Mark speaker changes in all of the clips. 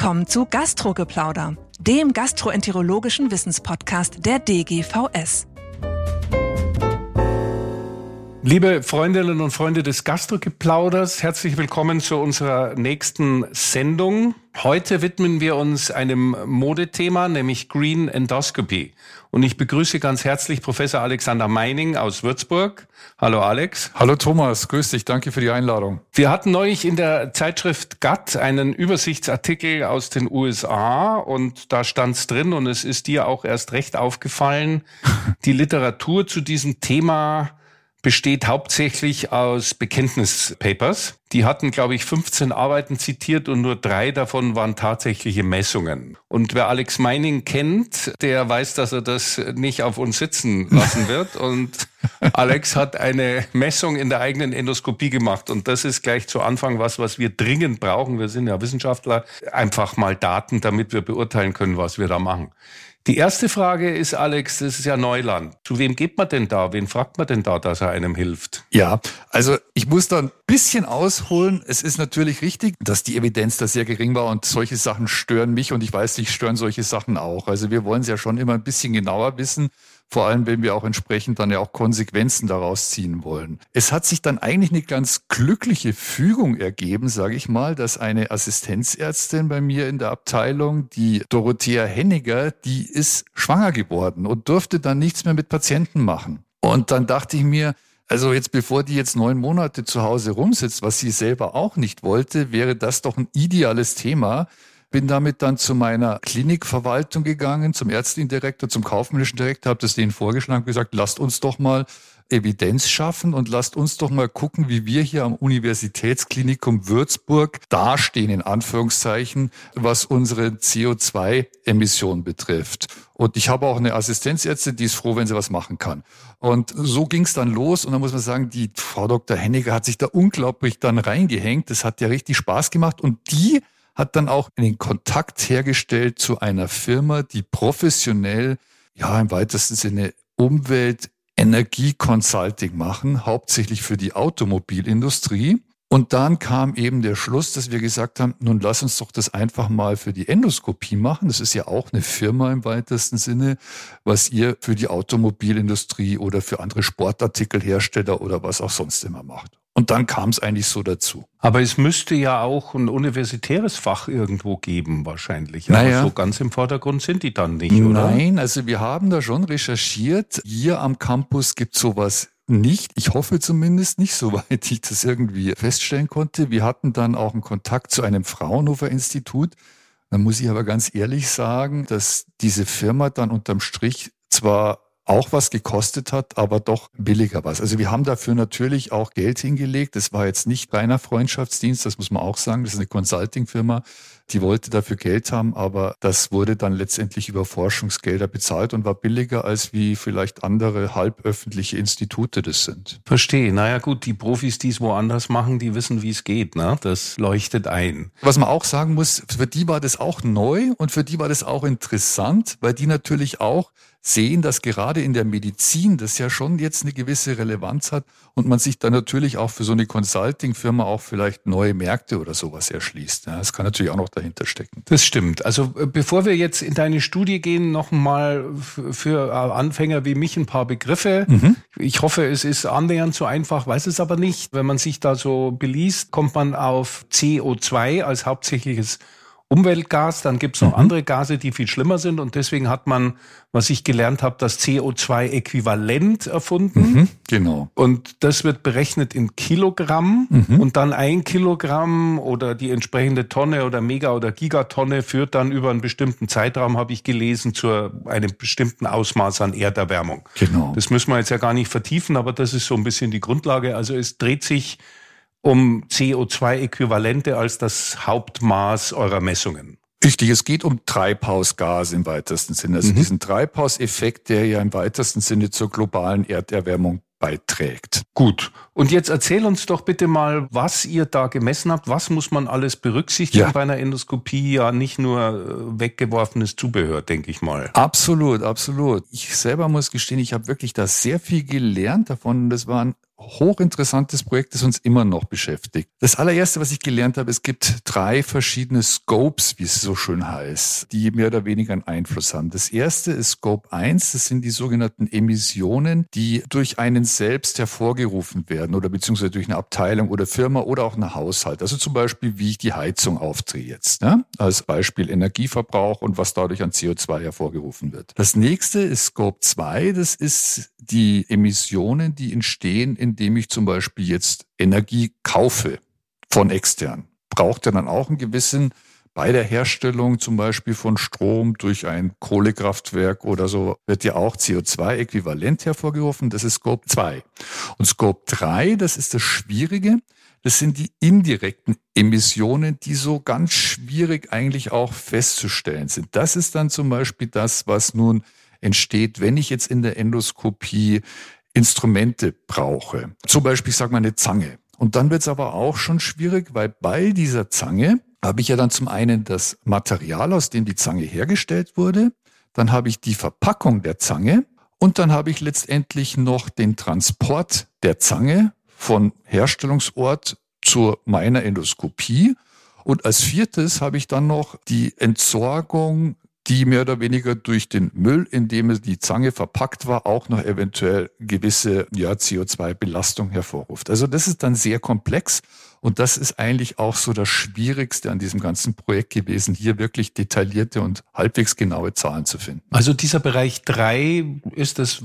Speaker 1: Willkommen zu Gastrogeplauder, dem gastroenterologischen Wissenspodcast der DGVS.
Speaker 2: Liebe Freundinnen und Freunde des Gastrogeplauders, herzlich willkommen zu unserer nächsten Sendung. Heute widmen wir uns einem Modethema, nämlich Green Endoscopy. Und ich begrüße ganz herzlich Professor Alexander Meining aus Würzburg. Hallo Alex.
Speaker 3: Hallo Thomas, grüß dich, danke für die Einladung.
Speaker 2: Wir hatten neulich in der Zeitschrift GATT einen Übersichtsartikel aus den USA und da stand's drin und es ist dir auch erst recht aufgefallen, die Literatur zu diesem Thema besteht hauptsächlich aus Bekenntnispapers. Die hatten, glaube ich, 15 Arbeiten zitiert und nur drei davon waren tatsächliche Messungen. Und wer Alex Meining kennt, der weiß, dass er das nicht auf uns sitzen lassen wird. Und Alex hat eine Messung in der eigenen Endoskopie gemacht. Und das ist gleich zu Anfang was, was wir dringend brauchen. Wir sind ja Wissenschaftler. Einfach mal Daten, damit wir beurteilen können, was wir da machen. Die erste Frage ist, Alex, das ist ja Neuland. Zu wem geht man denn da? Wen fragt man denn da, dass er einem hilft?
Speaker 3: Ja, also ich muss da ein bisschen ausholen. Es ist natürlich richtig, dass die Evidenz da sehr gering war und solche Sachen stören mich und ich weiß, dich stören solche Sachen auch. Also wir wollen es ja schon immer ein bisschen genauer wissen. Vor allem, wenn wir auch entsprechend dann ja auch Konsequenzen daraus ziehen wollen. Es hat sich dann eigentlich eine ganz glückliche Fügung ergeben, sage ich mal, dass eine Assistenzärztin bei mir in der Abteilung, die Dorothea Henniger, die ist schwanger geworden und durfte dann nichts mehr mit Patienten machen. Und dann dachte ich mir, also jetzt, bevor die jetzt neun Monate zu Hause rumsitzt, was sie selber auch nicht wollte, wäre das doch ein ideales Thema, bin damit dann zu meiner Klinikverwaltung gegangen, zum ärztlichen Direktor, zum kaufmännischen Direktor, habe das denen vorgeschlagen, gesagt, lasst uns doch mal Evidenz schaffen und lasst uns doch mal gucken, wie wir hier am Universitätsklinikum Würzburg dastehen, in Anführungszeichen, was unsere CO2-Emissionen betrifft. Und ich habe auch eine Assistenzärztin, die ist froh, wenn sie was machen kann. Und so ging es dann los. Und da muss man sagen, die Frau Dr. Henniger hat sich da unglaublich dann reingehängt. Das hat ja richtig Spaß gemacht. Und die hat dann auch den Kontakt hergestellt zu einer Firma, die professionell, ja, im weitesten Sinne Umwelt, Energie Consulting machen, hauptsächlich für die Automobilindustrie. Und dann kam eben der Schluss, dass wir gesagt haben, nun lass uns doch das einfach mal für die Endoskopie machen. Das ist ja auch eine Firma im weitesten Sinne, was ihr für die Automobilindustrie oder für andere Sportartikelhersteller oder was auch sonst immer macht. Und dann kam es eigentlich so dazu.
Speaker 2: Aber es müsste ja auch ein universitäres Fach irgendwo geben, wahrscheinlich.
Speaker 3: Naja.
Speaker 2: Aber so ganz im Vordergrund sind die dann nicht, oder?
Speaker 3: Nein, also wir haben da schon recherchiert. Hier am Campus gibt sowas nicht. Ich hoffe zumindest nicht, soweit ich das irgendwie feststellen konnte. Wir hatten dann auch einen Kontakt zu einem Fraunhofer Institut. Da muss ich aber ganz ehrlich sagen, dass diese Firma dann unterm Strich zwar auch was gekostet hat, aber doch billiger was. Also wir haben dafür natürlich auch Geld hingelegt. Das war jetzt nicht reiner Freundschaftsdienst, das muss man auch sagen. Das ist eine Consulting-Firma, die wollte dafür Geld haben, aber das wurde dann letztendlich über Forschungsgelder bezahlt und war billiger als wie vielleicht andere halböffentliche Institute das sind.
Speaker 2: Verstehe. Naja gut, die Profis, die es woanders machen, die wissen, wie es geht. Ne? Das leuchtet ein.
Speaker 3: Was man auch sagen muss, für die war das auch neu und für die war das auch interessant, weil die natürlich auch sehen, dass gerade in der Medizin das ja schon jetzt eine gewisse Relevanz hat und man sich dann natürlich auch für so eine Consulting-Firma auch vielleicht neue Märkte oder sowas erschließt. Ja, das kann natürlich auch noch dahinter stecken.
Speaker 2: Das stimmt. Also äh, bevor wir jetzt in deine Studie gehen, noch mal für Anfänger wie mich ein paar Begriffe. Mhm. Ich hoffe, es ist annähernd so einfach, weiß es aber nicht. Wenn man sich da so beliest, kommt man auf CO2 als hauptsächliches Umweltgas, dann gibt's noch mhm. andere Gase, die viel schlimmer sind. Und deswegen hat man, was ich gelernt habe, das CO2-Äquivalent erfunden.
Speaker 3: Mhm, genau.
Speaker 2: Und das wird berechnet in Kilogramm. Mhm. Und dann ein Kilogramm oder die entsprechende Tonne oder Mega- oder Gigatonne führt dann über einen bestimmten Zeitraum, habe ich gelesen, zu einem bestimmten Ausmaß an Erderwärmung.
Speaker 3: Genau.
Speaker 2: Das müssen wir jetzt ja gar nicht vertiefen, aber das ist so ein bisschen die Grundlage. Also es dreht sich um CO2-Äquivalente als das Hauptmaß eurer Messungen.
Speaker 3: Richtig, es geht um Treibhausgase im weitesten Sinne. Also mhm. diesen Treibhauseffekt, der ja im weitesten Sinne zur globalen Erderwärmung beiträgt.
Speaker 2: Gut. Und jetzt erzähl uns doch bitte mal, was ihr da gemessen habt. Was muss man alles berücksichtigen ja. bei einer Endoskopie? Ja, nicht nur äh, weggeworfenes Zubehör, denke ich mal.
Speaker 3: Absolut, absolut. Ich selber muss gestehen, ich habe wirklich da sehr viel gelernt davon. Das waren hochinteressantes Projekt, das uns immer noch beschäftigt. Das allererste, was ich gelernt habe, es gibt drei verschiedene Scopes, wie es so schön heißt, die mehr oder weniger einen Einfluss haben. Das erste ist Scope 1, das sind die sogenannten Emissionen, die durch einen selbst hervorgerufen werden oder beziehungsweise durch eine Abteilung oder Firma oder auch einen Haushalt. Also zum Beispiel, wie ich die Heizung aufdrehe jetzt. Ne? Als Beispiel Energieverbrauch und was dadurch an CO2 hervorgerufen wird. Das nächste ist Scope 2, das ist die Emissionen, die entstehen, indem ich zum Beispiel jetzt Energie kaufe von extern. Braucht ja dann auch einen gewissen bei der Herstellung zum Beispiel von Strom durch ein Kohlekraftwerk oder so wird ja auch CO2-Äquivalent hervorgerufen. Das ist Scope 2. Und Scope 3, das ist das Schwierige. Das sind die indirekten Emissionen, die so ganz schwierig eigentlich auch festzustellen sind. Das ist dann zum Beispiel das, was nun entsteht, wenn ich jetzt in der Endoskopie Instrumente brauche. Zum Beispiel, ich sage mal, eine Zange. Und dann wird es aber auch schon schwierig, weil bei dieser Zange habe ich ja dann zum einen das Material, aus dem die Zange hergestellt wurde, dann habe ich die Verpackung der Zange und dann habe ich letztendlich noch den Transport der Zange von Herstellungsort zu meiner Endoskopie. Und als viertes habe ich dann noch die Entsorgung die mehr oder weniger durch den Müll, in dem die Zange verpackt war, auch noch eventuell gewisse ja, CO2-Belastung hervorruft. Also das ist dann sehr komplex und das ist eigentlich auch so das Schwierigste an diesem ganzen Projekt gewesen, hier wirklich detaillierte und halbwegs genaue Zahlen zu finden.
Speaker 2: Also dieser Bereich drei ist das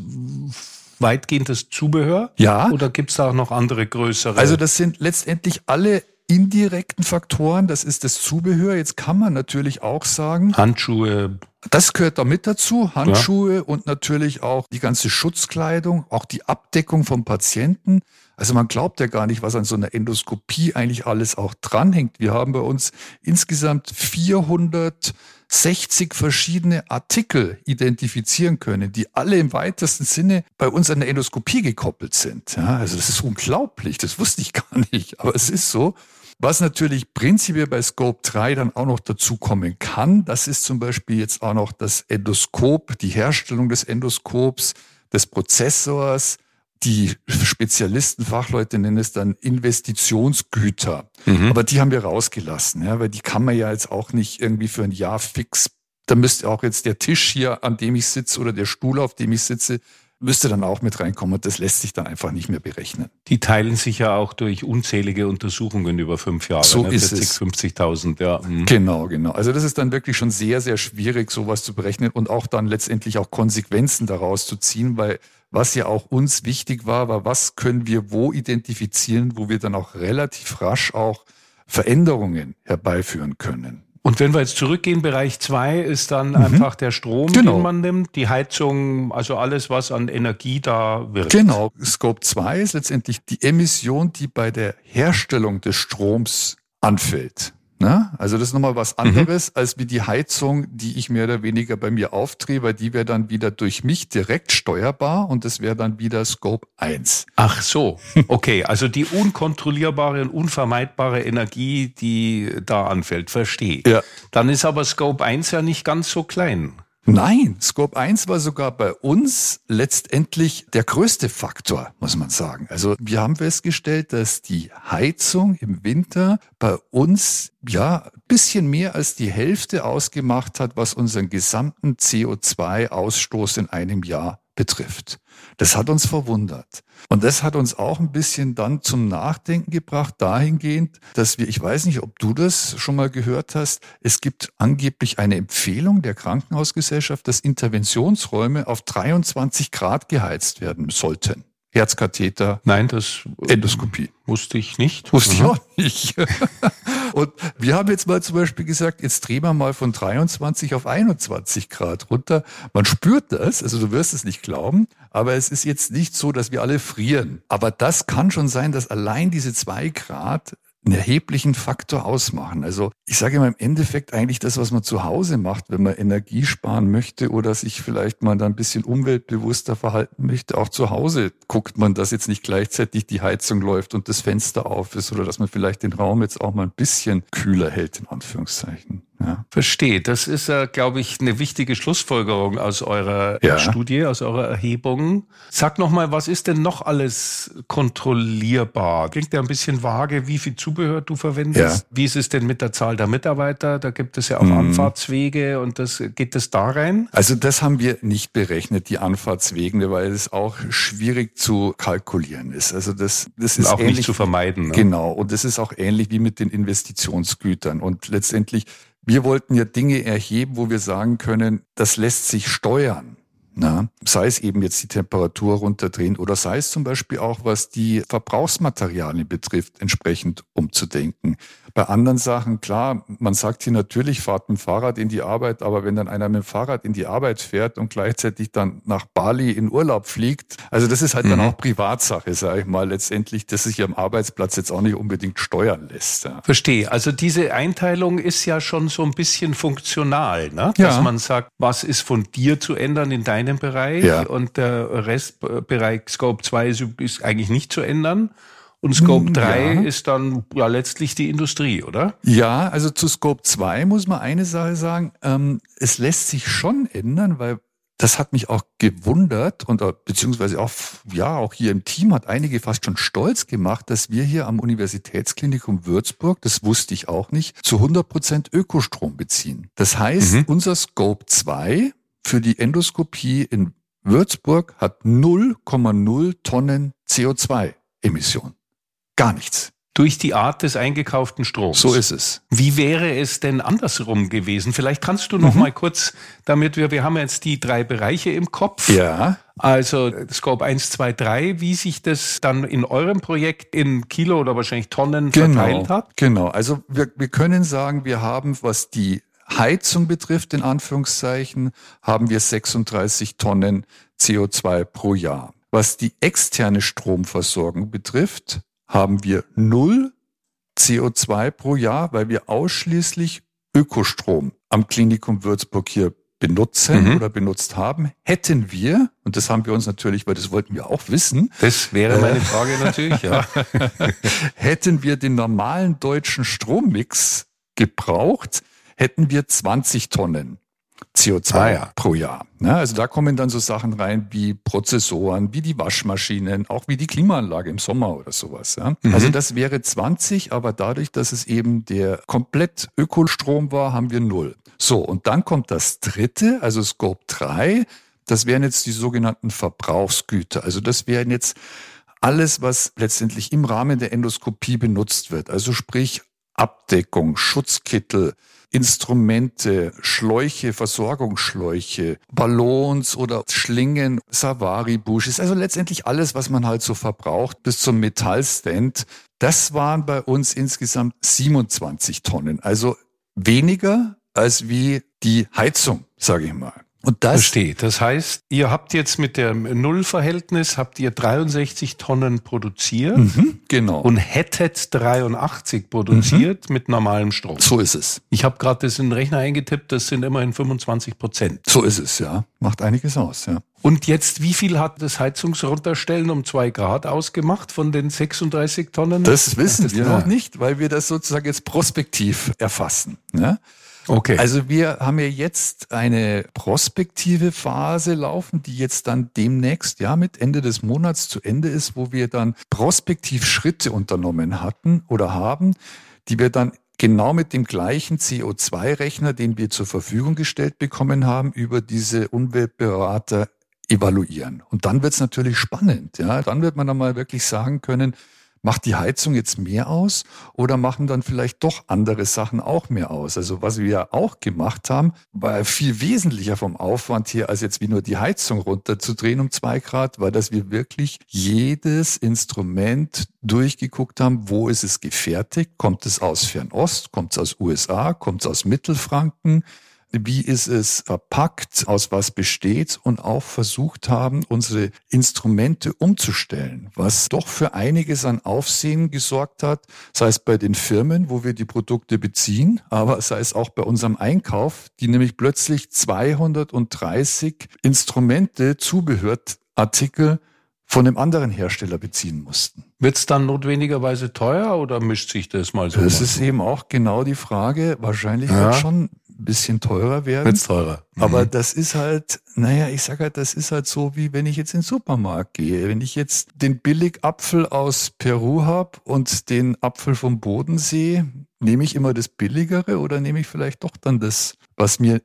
Speaker 2: weitgehend das Zubehör?
Speaker 3: Ja.
Speaker 2: Oder gibt es da auch noch andere größere?
Speaker 3: Also das sind letztendlich alle indirekten Faktoren, das ist das Zubehör. Jetzt kann man natürlich auch sagen.
Speaker 2: Handschuhe.
Speaker 3: Das gehört da mit dazu. Handschuhe ja. und natürlich auch die ganze Schutzkleidung, auch die Abdeckung vom Patienten. Also man glaubt ja gar nicht, was an so einer Endoskopie eigentlich alles auch dranhängt. Wir haben bei uns insgesamt 460 verschiedene Artikel identifizieren können, die alle im weitesten Sinne bei uns an der Endoskopie gekoppelt sind. Ja, also das ist unglaublich. Das wusste ich gar nicht. Aber es ist so. Was natürlich prinzipiell bei Scope 3 dann auch noch dazukommen kann, das ist zum Beispiel jetzt auch noch das Endoskop, die Herstellung des Endoskops, des Prozessors, die Spezialisten, Fachleute nennen es dann Investitionsgüter. Mhm. Aber die haben wir rausgelassen, ja, weil die kann man ja jetzt auch nicht irgendwie für ein Jahr fix. Da müsste auch jetzt der Tisch hier, an dem ich sitze, oder der Stuhl, auf dem ich sitze, müsste dann auch mit reinkommen und das lässt sich dann einfach nicht mehr berechnen.
Speaker 2: Die teilen sich ja auch durch unzählige Untersuchungen über fünf Jahre.
Speaker 3: So ne? ist 40, es.
Speaker 2: 50.000, ja.
Speaker 3: Mhm. Genau, genau. Also das ist dann wirklich schon sehr, sehr schwierig, sowas zu berechnen und auch dann letztendlich auch Konsequenzen daraus zu ziehen, weil was ja auch uns wichtig war, war, was können wir wo identifizieren, wo wir dann auch relativ rasch auch Veränderungen herbeiführen können.
Speaker 2: Und wenn wir jetzt zurückgehen, Bereich zwei ist dann mhm. einfach der Strom, genau. den man nimmt, die Heizung, also alles, was an Energie da wird.
Speaker 3: Genau. Scope 2 ist letztendlich die Emission, die bei der Herstellung des Stroms anfällt. Ne? Also das ist nochmal was mhm. anderes mhm. als wie die Heizung, die ich mehr oder weniger bei mir aufdrehe, weil die wäre dann wieder durch mich direkt steuerbar und das wäre dann wieder Scope 1.
Speaker 2: Ach so, okay, also die unkontrollierbare und unvermeidbare Energie, die da anfällt, verstehe. Ja. Dann ist aber Scope 1 ja nicht ganz so klein.
Speaker 3: Nein, Scope 1 war sogar bei uns letztendlich der größte Faktor, muss man sagen. Also wir haben festgestellt, dass die Heizung im Winter bei uns ja bisschen mehr als die Hälfte ausgemacht hat, was unseren gesamten CO2-Ausstoß in einem Jahr betrifft. Das hat uns verwundert. Und das hat uns auch ein bisschen dann zum Nachdenken gebracht, dahingehend, dass wir, ich weiß nicht, ob du das schon mal gehört hast, es gibt angeblich eine Empfehlung der Krankenhausgesellschaft, dass Interventionsräume auf 23 Grad geheizt werden sollten. Herzkatheter.
Speaker 2: Nein, das
Speaker 3: Endoskopie.
Speaker 2: Wusste ich nicht.
Speaker 3: Wusste ich auch nicht. Und wir haben jetzt mal zum Beispiel gesagt, jetzt drehen wir mal von 23 auf 21 Grad runter. Man spürt das, also du wirst es nicht glauben, aber es ist jetzt nicht so, dass wir alle frieren. Aber das kann schon sein, dass allein diese zwei Grad einen erheblichen Faktor ausmachen. Also ich sage immer im Endeffekt eigentlich das, was man zu Hause macht, wenn man Energie sparen möchte oder sich vielleicht mal da ein bisschen umweltbewusster verhalten möchte. Auch zu Hause guckt man, dass jetzt nicht gleichzeitig die Heizung läuft und das Fenster auf ist oder dass man vielleicht den Raum jetzt auch mal ein bisschen kühler hält, in Anführungszeichen.
Speaker 2: Ja. Verstehe. Das ist, äh, glaube ich, eine wichtige Schlussfolgerung aus eurer ja. Studie, aus eurer Erhebung. Sag noch mal, was ist denn noch alles kontrollierbar? Klingt ja ein bisschen vage, wie viel Zubehör du verwendest. Ja. Wie ist es denn mit der Zahl der Mitarbeiter? Da gibt es ja auch mhm. Anfahrtswege und das geht das da rein?
Speaker 3: Also das haben wir nicht berechnet, die Anfahrtswege, weil es auch schwierig zu kalkulieren ist. Also das, das ist
Speaker 2: auch ähnlich, nicht zu vermeiden.
Speaker 3: Ne? Genau. Und das ist auch ähnlich wie mit den Investitionsgütern. Und letztendlich wir wollten ja Dinge erheben, wo wir sagen können, das lässt sich steuern. Na, sei es eben jetzt die Temperatur runterdrehen oder sei es zum Beispiel auch, was die Verbrauchsmaterialien betrifft, entsprechend umzudenken. Bei anderen Sachen, klar, man sagt hier natürlich, fahrt mit dem Fahrrad in die Arbeit, aber wenn dann einer mit dem Fahrrad in die Arbeit fährt und gleichzeitig dann nach Bali in Urlaub fliegt, also das ist halt mhm. dann auch Privatsache, sage ich mal, letztendlich, dass sich am Arbeitsplatz jetzt auch nicht unbedingt steuern lässt. Ja.
Speaker 2: Verstehe. Also diese Einteilung ist ja schon so ein bisschen funktional, ne? dass ja. man sagt, was ist von dir zu ändern in deinem Bereich ja. und der Restbereich Scope 2 ist, ist eigentlich nicht zu ändern. Und Scope 3 hm, ja. ist dann ja letztlich die Industrie, oder?
Speaker 3: Ja, also zu Scope 2 muss man eine Sache sagen. Ähm, es lässt sich schon ändern, weil das hat mich auch gewundert und äh, beziehungsweise auch, ja, auch hier im Team hat einige fast schon stolz gemacht, dass wir hier am Universitätsklinikum Würzburg, das wusste ich auch nicht, zu 100 Prozent Ökostrom beziehen. Das heißt, mhm. unser Scope 2 für die Endoskopie in Würzburg hat 0,0 Tonnen CO2-Emission. Gar nichts.
Speaker 2: Durch die Art des eingekauften Stroms.
Speaker 3: So ist es.
Speaker 2: Wie wäre es denn andersrum gewesen? Vielleicht kannst du noch mhm. mal kurz, damit wir, wir haben jetzt die drei Bereiche im Kopf.
Speaker 3: Ja.
Speaker 2: Also Scope 1, 2, 3, wie sich das dann in eurem Projekt in Kilo oder wahrscheinlich Tonnen
Speaker 3: genau,
Speaker 2: verteilt hat?
Speaker 3: Genau. Also wir, wir können sagen, wir haben, was die Heizung betrifft, in Anführungszeichen, haben wir 36 Tonnen CO2 pro Jahr. Was die externe Stromversorgung betrifft, haben wir null CO2 pro Jahr, weil wir ausschließlich Ökostrom am Klinikum Würzburg hier benutzen mhm. oder benutzt haben, hätten wir, und das haben wir uns natürlich, weil das wollten wir auch wissen.
Speaker 2: Das wäre meine äh, Frage natürlich, ja.
Speaker 3: hätten wir den normalen deutschen Strommix gebraucht, hätten wir 20 Tonnen. CO2 ah, ja. pro Jahr. Ja, also da kommen dann so Sachen rein wie Prozessoren, wie die Waschmaschinen, auch wie die Klimaanlage im Sommer oder sowas. Ja. Mhm. Also das wäre 20, aber dadurch, dass es eben der komplett Ökostrom war, haben wir null. So, und dann kommt das dritte, also Scope 3. Das wären jetzt die sogenannten Verbrauchsgüter. Also das wären jetzt alles, was letztendlich im Rahmen der Endoskopie benutzt wird. Also sprich Abdeckung, Schutzkittel, Instrumente, Schläuche, Versorgungsschläuche, Ballons oder Schlingen, Savari-Bushes, also letztendlich alles, was man halt so verbraucht, bis zum Metallstand. Das waren bei uns insgesamt 27 Tonnen, also weniger als wie die Heizung, sage ich mal.
Speaker 2: Und das Verstehe. Das heißt, ihr habt jetzt mit dem Nullverhältnis habt ihr 63 Tonnen produziert.
Speaker 3: Mhm, genau.
Speaker 2: Und hättet 83 produziert mhm. mit normalem Strom.
Speaker 3: So ist es.
Speaker 2: Ich habe gerade das in den Rechner eingetippt, das sind immerhin 25 Prozent.
Speaker 3: So ist es, ja. Macht einiges aus, ja.
Speaker 2: Und jetzt, wie viel hat das Heizungsrunterstellen um zwei Grad ausgemacht von den 36 Tonnen?
Speaker 3: Das wissen das wir noch nicht, weil wir das sozusagen jetzt prospektiv erfassen. Ja? Okay. Also wir haben ja jetzt eine prospektive Phase laufen, die jetzt dann demnächst, ja, mit Ende des Monats zu Ende ist, wo wir dann prospektiv Schritte unternommen hatten oder haben, die wir dann genau mit dem gleichen CO2-Rechner, den wir zur Verfügung gestellt bekommen haben, über diese Umweltberater evaluieren. Und dann wird es natürlich spannend. Ja, dann wird man dann mal wirklich sagen können, Macht die Heizung jetzt mehr aus oder machen dann vielleicht doch andere Sachen auch mehr aus? Also was wir auch gemacht haben, war viel wesentlicher vom Aufwand hier, als jetzt wie nur die Heizung runterzudrehen um zwei Grad, war, dass wir wirklich jedes Instrument durchgeguckt haben, wo ist es gefertigt? Kommt es aus Fernost? Kommt es aus USA? Kommt es aus Mittelfranken? Wie ist es verpackt, aus was besteht und auch versucht haben, unsere Instrumente umzustellen, was doch für einiges an Aufsehen gesorgt hat, sei es bei den Firmen, wo wir die Produkte beziehen, aber sei es auch bei unserem Einkauf, die nämlich plötzlich 230 Instrumente, Zubehörartikel von einem anderen Hersteller beziehen mussten.
Speaker 2: Wird es dann notwendigerweise teuer oder mischt sich das mal so?
Speaker 3: Das ist eben auch genau die Frage. Wahrscheinlich ja. wird schon bisschen teurer werden.
Speaker 2: Wird's teurer.
Speaker 3: Mhm. Aber das ist halt, naja, ich sag halt, das ist halt so, wie wenn ich jetzt in den Supermarkt gehe. Wenn ich jetzt den Billigapfel aus Peru hab und den Apfel vom Bodensee, nehme ich immer das Billigere oder nehme ich vielleicht doch dann das, was mir,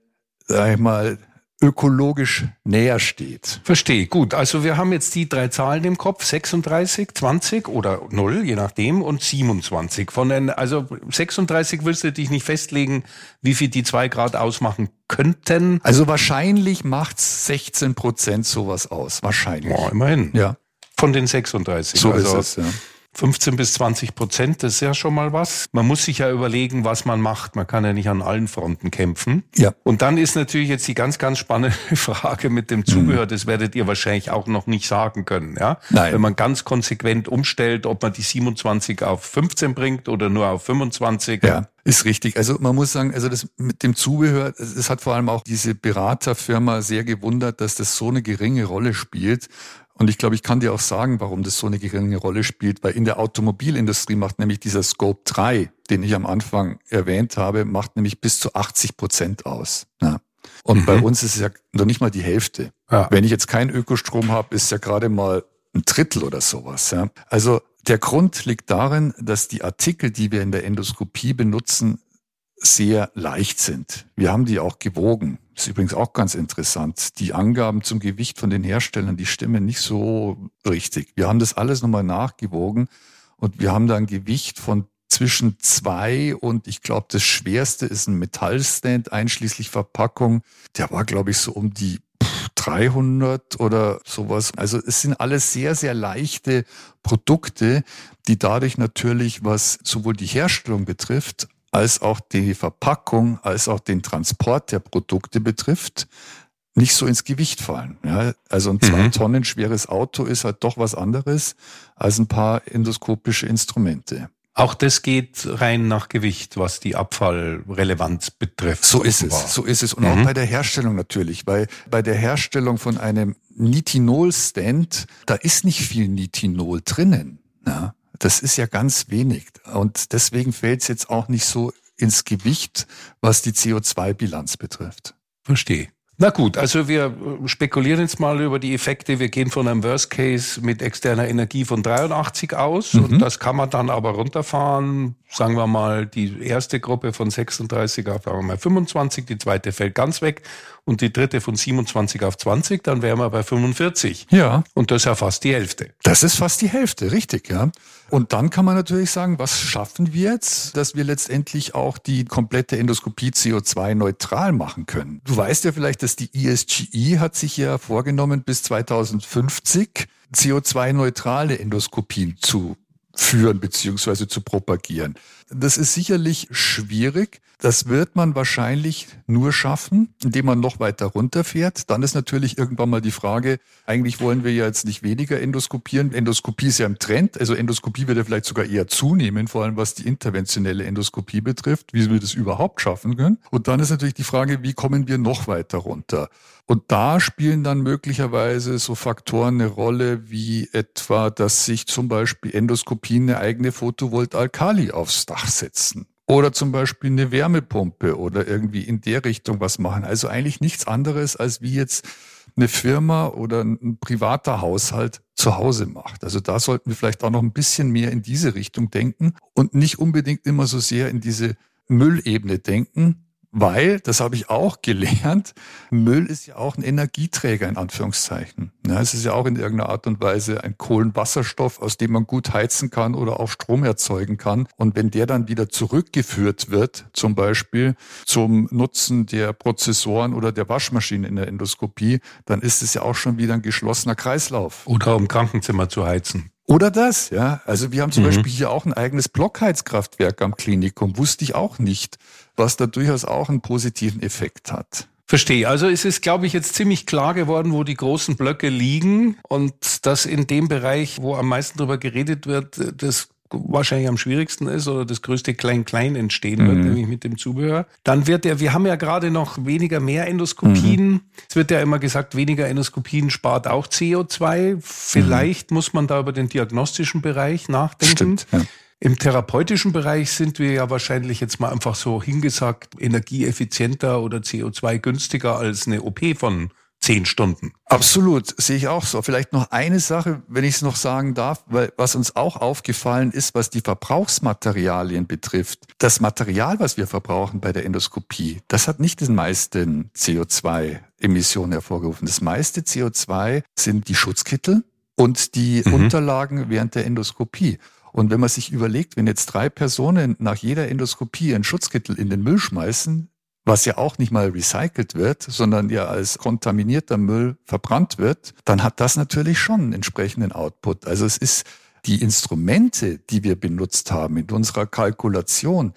Speaker 3: sag ich mal, ökologisch näher steht.
Speaker 2: Verstehe, gut. Also wir haben jetzt die drei Zahlen im Kopf, 36, 20 oder 0, je nachdem, und 27. Von den, also 36 willst du dich nicht festlegen, wie viel die zwei Grad ausmachen könnten.
Speaker 3: Also wahrscheinlich macht's 16 Prozent sowas aus. Wahrscheinlich.
Speaker 2: Ja, immerhin.
Speaker 3: Ja.
Speaker 2: Von den 36.
Speaker 3: So
Speaker 2: also
Speaker 3: ist es, ja.
Speaker 2: 15 bis 20 Prozent, das ist ja schon mal was. Man muss sich ja überlegen, was man macht. Man kann ja nicht an allen Fronten kämpfen.
Speaker 3: Ja.
Speaker 2: Und dann ist natürlich jetzt die ganz, ganz spannende Frage mit dem Zubehör. Das werdet ihr wahrscheinlich auch noch nicht sagen können, ja?
Speaker 3: Nein.
Speaker 2: Wenn man ganz konsequent umstellt, ob man die 27 auf 15 bringt oder nur auf 25.
Speaker 3: Ja. Ist richtig. Also man muss sagen, also das mit dem Zubehör, es hat vor allem auch diese Beraterfirma sehr gewundert, dass das so eine geringe Rolle spielt. Und ich glaube, ich kann dir auch sagen, warum das so eine geringe Rolle spielt, weil in der Automobilindustrie macht nämlich dieser Scope 3, den ich am Anfang erwähnt habe, macht nämlich bis zu 80 Prozent aus. Ja. Und mhm. bei uns ist es ja noch nicht mal die Hälfte. Ja. Wenn ich jetzt keinen Ökostrom habe, ist ja gerade mal ein Drittel oder sowas. Ja. Also der Grund liegt darin, dass die Artikel, die wir in der Endoskopie benutzen, sehr leicht sind. Wir haben die auch gewogen. Ist übrigens auch ganz interessant. Die Angaben zum Gewicht von den Herstellern, die stimmen nicht so richtig. Wir haben das alles nochmal nachgewogen und wir haben da ein Gewicht von zwischen zwei und ich glaube, das schwerste ist ein Metallstand einschließlich Verpackung. Der war, glaube ich, so um die 300 oder sowas. Also es sind alles sehr, sehr leichte Produkte, die dadurch natürlich, was sowohl die Herstellung betrifft, als auch die Verpackung, als auch den Transport der Produkte betrifft, nicht so ins Gewicht fallen. Ja, also ein zwei mhm. Tonnen schweres Auto ist halt doch was anderes als ein paar endoskopische Instrumente.
Speaker 2: Auch das geht rein nach Gewicht, was die Abfallrelevanz betrifft.
Speaker 3: So ist es, so ist es. Und mhm. auch bei der Herstellung natürlich, weil bei der Herstellung von einem Nitinol-Stand, da ist nicht viel Nitinol drinnen. Ja. Das ist ja ganz wenig. Und deswegen fällt es jetzt auch nicht so ins Gewicht, was die CO2-Bilanz betrifft.
Speaker 2: Verstehe. Na gut, also wir spekulieren jetzt mal über die Effekte. Wir gehen von einem Worst Case mit externer Energie von 83 aus mhm. und das kann man dann aber runterfahren. Sagen wir mal, die erste Gruppe von 36 auf sagen wir mal 25, die zweite fällt ganz weg und die dritte von 27 auf 20, dann wären wir bei 45.
Speaker 3: Ja.
Speaker 2: Und das ist ja fast die Hälfte.
Speaker 3: Das ist fast die Hälfte, richtig, ja. Und dann kann man natürlich sagen, was schaffen wir jetzt, dass wir letztendlich auch die komplette Endoskopie CO2-neutral machen können. Du weißt ja vielleicht, dass die ESGI hat sich ja vorgenommen, bis 2050 CO2-neutrale Endoskopien zu führen beziehungsweise zu propagieren. Das ist sicherlich schwierig. Das wird man wahrscheinlich nur schaffen, indem man noch weiter runterfährt. Dann ist natürlich irgendwann mal die Frage, eigentlich wollen wir ja jetzt nicht weniger endoskopieren. Endoskopie ist ja im Trend. Also Endoskopie wird ja vielleicht sogar eher zunehmen, vor allem was die interventionelle Endoskopie betrifft, wie wir das überhaupt schaffen können. Und dann ist natürlich die Frage, wie kommen wir noch weiter runter? Und da spielen dann möglicherweise so Faktoren eine Rolle, wie etwa, dass sich zum Beispiel Endoskopien eine eigene Photovoltaik aufs Dach setzen. Oder zum Beispiel eine Wärmepumpe oder irgendwie in der Richtung was machen. Also eigentlich nichts anderes, als wie jetzt eine Firma oder ein privater Haushalt zu Hause macht. Also da sollten wir vielleicht auch noch ein bisschen mehr in diese Richtung denken und nicht unbedingt immer so sehr in diese Müllebene denken, weil, das habe ich auch gelernt, Müll ist ja auch ein Energieträger in Anführungszeichen. Ja, es ist ja auch in irgendeiner Art und Weise ein Kohlenwasserstoff, aus dem man gut heizen kann oder auch Strom erzeugen kann. Und wenn der dann wieder zurückgeführt wird, zum Beispiel zum Nutzen der Prozessoren oder der Waschmaschine in der Endoskopie, dann ist es ja auch schon wieder ein geschlossener Kreislauf.
Speaker 2: Oder um Krankenzimmer zu heizen.
Speaker 3: Oder das, ja. Also wir haben zum mhm. Beispiel hier auch ein eigenes Blockheizkraftwerk am Klinikum. Wusste ich auch nicht, was da durchaus auch einen positiven Effekt hat.
Speaker 2: Verstehe. Also es ist, glaube ich, jetzt ziemlich klar geworden, wo die großen Blöcke liegen und dass in dem Bereich, wo am meisten darüber geredet wird, das wahrscheinlich am schwierigsten ist oder das größte Klein-Klein entstehen wird, mhm. nämlich mit dem Zubehör. Dann wird der, wir haben ja gerade noch weniger mehr Endoskopien. Mhm. Es wird ja immer gesagt, weniger Endoskopien spart auch CO2. Vielleicht mhm. muss man da über den diagnostischen Bereich nachdenken. Stimmt, ja. Im therapeutischen Bereich sind wir ja wahrscheinlich jetzt mal einfach so hingesagt energieeffizienter oder CO2 günstiger als eine OP von zehn Stunden.
Speaker 3: Absolut, sehe ich auch so. Vielleicht noch eine Sache, wenn ich es noch sagen darf, weil was uns auch aufgefallen ist, was die Verbrauchsmaterialien betrifft. Das Material, was wir verbrauchen bei der Endoskopie, das hat nicht den meisten CO2-Emissionen hervorgerufen. Das meiste CO2 sind die Schutzkittel und die mhm. Unterlagen während der Endoskopie. Und wenn man sich überlegt, wenn jetzt drei Personen nach jeder Endoskopie einen Schutzkittel in den Müll schmeißen, was ja auch nicht mal recycelt wird, sondern ja als kontaminierter Müll verbrannt wird, dann hat das natürlich schon einen entsprechenden Output. Also es ist die Instrumente, die wir benutzt haben in unserer Kalkulation,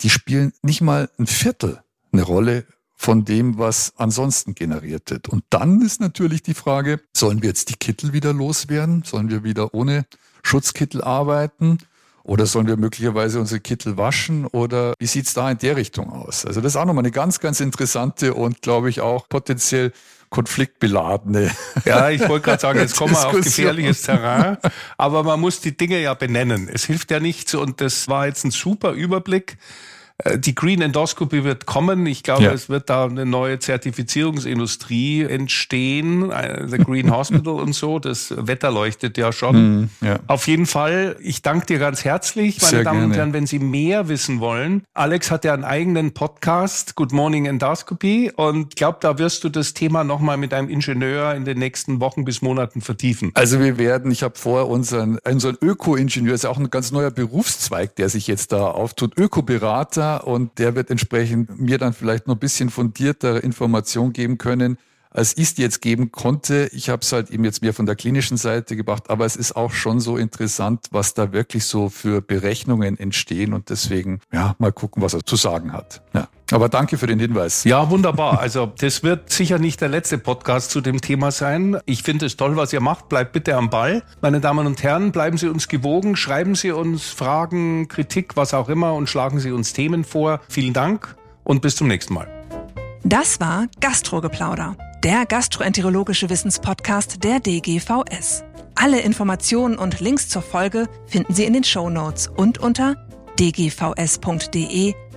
Speaker 3: die spielen nicht mal ein Viertel eine Rolle von dem, was ansonsten generiert wird. Und dann ist natürlich die Frage, sollen wir jetzt die Kittel wieder loswerden? Sollen wir wieder ohne Schutzkittel arbeiten? Oder sollen wir möglicherweise unsere Kittel waschen? Oder wie sieht's da in der Richtung aus? Also das ist auch nochmal eine ganz, ganz interessante und, glaube ich, auch potenziell konfliktbeladene.
Speaker 2: Ja, ich wollte gerade sagen, jetzt kommen wir auf gefährliches Terrain, aber man muss die Dinge ja benennen. Es hilft ja nichts und das war jetzt ein super Überblick. Äh, die Green Endoscopy wird kommen. Ich glaube, ja. es wird da eine neue Zertifizierungsindustrie entstehen, äh, the Green Hospital und so. Das Wetter leuchtet ja schon. Mm, ja. Auf jeden Fall, ich danke dir ganz herzlich, meine Sehr Damen gerne. und Herren, wenn Sie mehr wissen wollen. Alex hat ja einen eigenen Podcast, Good Morning Endoscopy, und ich glaube, da wirst du das Thema nochmal mit einem Ingenieur in den nächsten Wochen bis Monaten vertiefen.
Speaker 3: Also wir werden, ich habe vor, unseren, unseren Öko-Ingenieur, ist ja auch ein ganz neuer Berufszweig, der sich jetzt da auftut, Ökoberater, Partner und der wird entsprechend mir dann vielleicht noch ein bisschen fundiertere Information geben können, als ich es jetzt geben konnte. Ich habe es halt eben jetzt mehr von der klinischen Seite gebracht, aber es ist auch schon so interessant, was da wirklich so für Berechnungen entstehen und deswegen, ja, mal gucken, was er zu sagen hat. Ja. Aber danke für den Hinweis.
Speaker 2: Ja, wunderbar. Also das wird sicher nicht der letzte Podcast zu dem Thema sein. Ich finde es toll, was ihr macht. Bleibt bitte am Ball. Meine Damen und Herren, bleiben Sie uns gewogen. Schreiben Sie uns Fragen, Kritik, was auch immer und schlagen Sie uns Themen vor. Vielen Dank und bis zum nächsten Mal.
Speaker 1: Das war Gastrogeplauder, der gastroenterologische Wissenspodcast der DGVS. Alle Informationen und Links zur Folge finden Sie in den Show Notes und unter dgvs.de